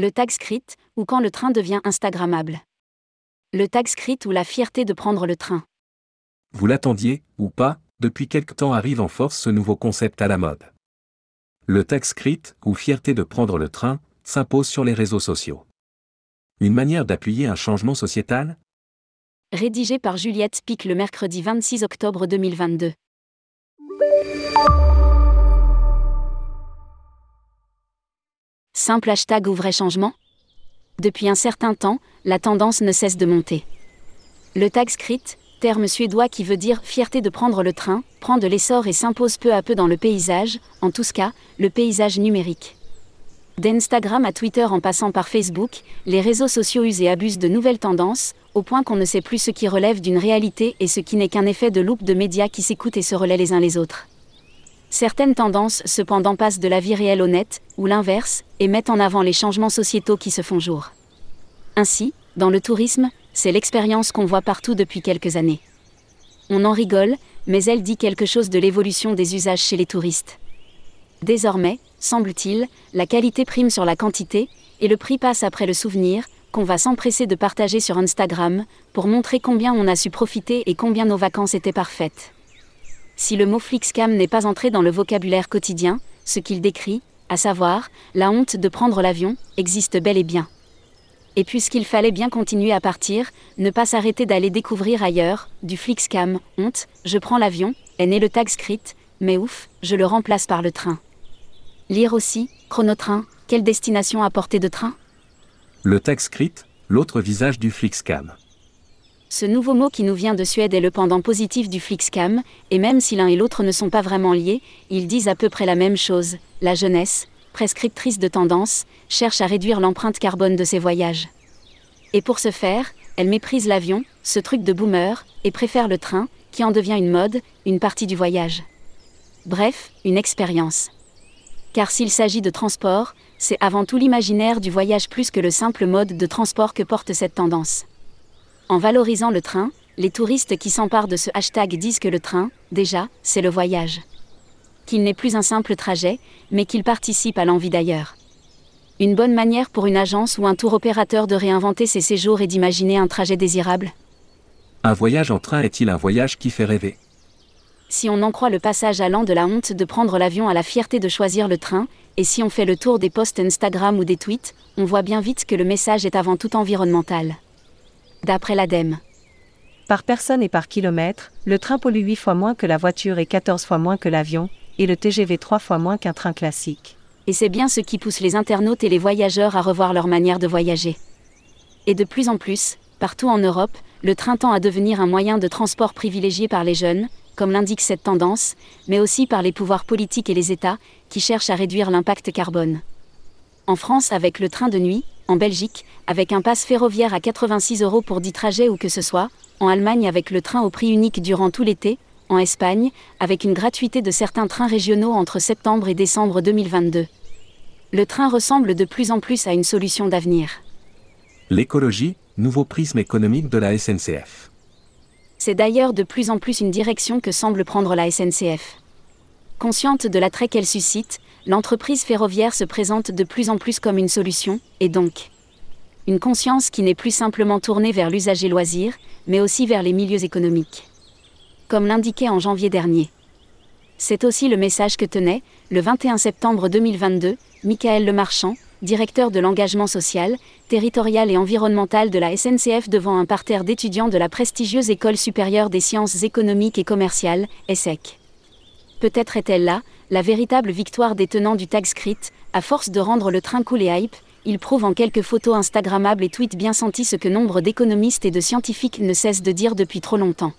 Le tag script, ou quand le train devient Instagrammable. Le tag script ou la fierté de prendre le train. Vous l'attendiez, ou pas, depuis quelque temps arrive en force ce nouveau concept à la mode. Le tag script, ou fierté de prendre le train, s'impose sur les réseaux sociaux. Une manière d'appuyer un changement sociétal? Rédigé par Juliette Pic le mercredi 26 octobre 2022. Simple hashtag ou vrai changement Depuis un certain temps, la tendance ne cesse de monter. Le tag script, terme suédois qui veut dire fierté de prendre le train, prend de l'essor et s'impose peu à peu dans le paysage, en tout cas, le paysage numérique. D'Instagram à Twitter en passant par Facebook, les réseaux sociaux usent et abusent de nouvelles tendances, au point qu'on ne sait plus ce qui relève d'une réalité et ce qui n'est qu'un effet de loupe de médias qui s'écoutent et se relaient les uns les autres. Certaines tendances cependant passent de la vie réelle au net, ou l'inverse, et mettent en avant les changements sociétaux qui se font jour. Ainsi, dans le tourisme, c'est l'expérience qu'on voit partout depuis quelques années. On en rigole, mais elle dit quelque chose de l'évolution des usages chez les touristes. Désormais, semble-t-il, la qualité prime sur la quantité, et le prix passe après le souvenir, qu'on va s'empresser de partager sur Instagram, pour montrer combien on a su profiter et combien nos vacances étaient parfaites. Si le mot Flixcam n'est pas entré dans le vocabulaire quotidien, ce qu'il décrit, à savoir, la honte de prendre l'avion, existe bel et bien. Et puisqu'il fallait bien continuer à partir, ne pas s'arrêter d'aller découvrir ailleurs, du Flixcam, honte, je prends l'avion, est né le tag script, mais ouf, je le remplace par le train. Lire aussi, chronotrain, quelle destination à portée de train? Le tag script, l'autre visage du Flixcam. Ce nouveau mot qui nous vient de Suède est le pendant positif du Flixcam, et même si l'un et l'autre ne sont pas vraiment liés, ils disent à peu près la même chose. La jeunesse, prescriptrice de tendance, cherche à réduire l'empreinte carbone de ses voyages. Et pour ce faire, elle méprise l'avion, ce truc de boomer, et préfère le train, qui en devient une mode, une partie du voyage. Bref, une expérience. Car s'il s'agit de transport, c'est avant tout l'imaginaire du voyage plus que le simple mode de transport que porte cette tendance. En valorisant le train, les touristes qui s'emparent de ce hashtag disent que le train, déjà, c'est le voyage. Qu'il n'est plus un simple trajet, mais qu'il participe à l'envie d'ailleurs. Une bonne manière pour une agence ou un tour opérateur de réinventer ses séjours et d'imaginer un trajet désirable? Un voyage en train est-il un voyage qui fait rêver? Si on en croit le passage allant de la honte de prendre l'avion à la fierté de choisir le train, et si on fait le tour des posts Instagram ou des tweets, on voit bien vite que le message est avant tout environnemental d'après l'ADEME. Par personne et par kilomètre, le train pollue 8 fois moins que la voiture et 14 fois moins que l'avion, et le TGV 3 fois moins qu'un train classique. Et c'est bien ce qui pousse les internautes et les voyageurs à revoir leur manière de voyager. Et de plus en plus, partout en Europe, le train tend à devenir un moyen de transport privilégié par les jeunes, comme l'indique cette tendance, mais aussi par les pouvoirs politiques et les États, qui cherchent à réduire l'impact carbone. En France avec le train de nuit, en Belgique, avec un pass ferroviaire à 86 euros pour 10 trajets ou que ce soit, en Allemagne avec le train au prix unique durant tout l'été, en Espagne, avec une gratuité de certains trains régionaux entre septembre et décembre 2022. Le train ressemble de plus en plus à une solution d'avenir. L'écologie, nouveau prisme économique de la SNCF. C'est d'ailleurs de plus en plus une direction que semble prendre la SNCF. Consciente de l'attrait qu'elle suscite, l'entreprise ferroviaire se présente de plus en plus comme une solution, et donc une conscience qui n'est plus simplement tournée vers l'usager loisir, mais aussi vers les milieux économiques. Comme l'indiquait en janvier dernier. C'est aussi le message que tenait, le 21 septembre 2022, Michael Lemarchand, directeur de l'engagement social, territorial et environnemental de la SNCF devant un parterre d'étudiants de la prestigieuse École supérieure des sciences économiques et commerciales, ESSEC. Peut-être est-elle là, la véritable victoire des tenants du tag script, à force de rendre le train cool et hype, il prouve en quelques photos Instagrammables et tweets bien sentis ce que nombre d'économistes et de scientifiques ne cessent de dire depuis trop longtemps.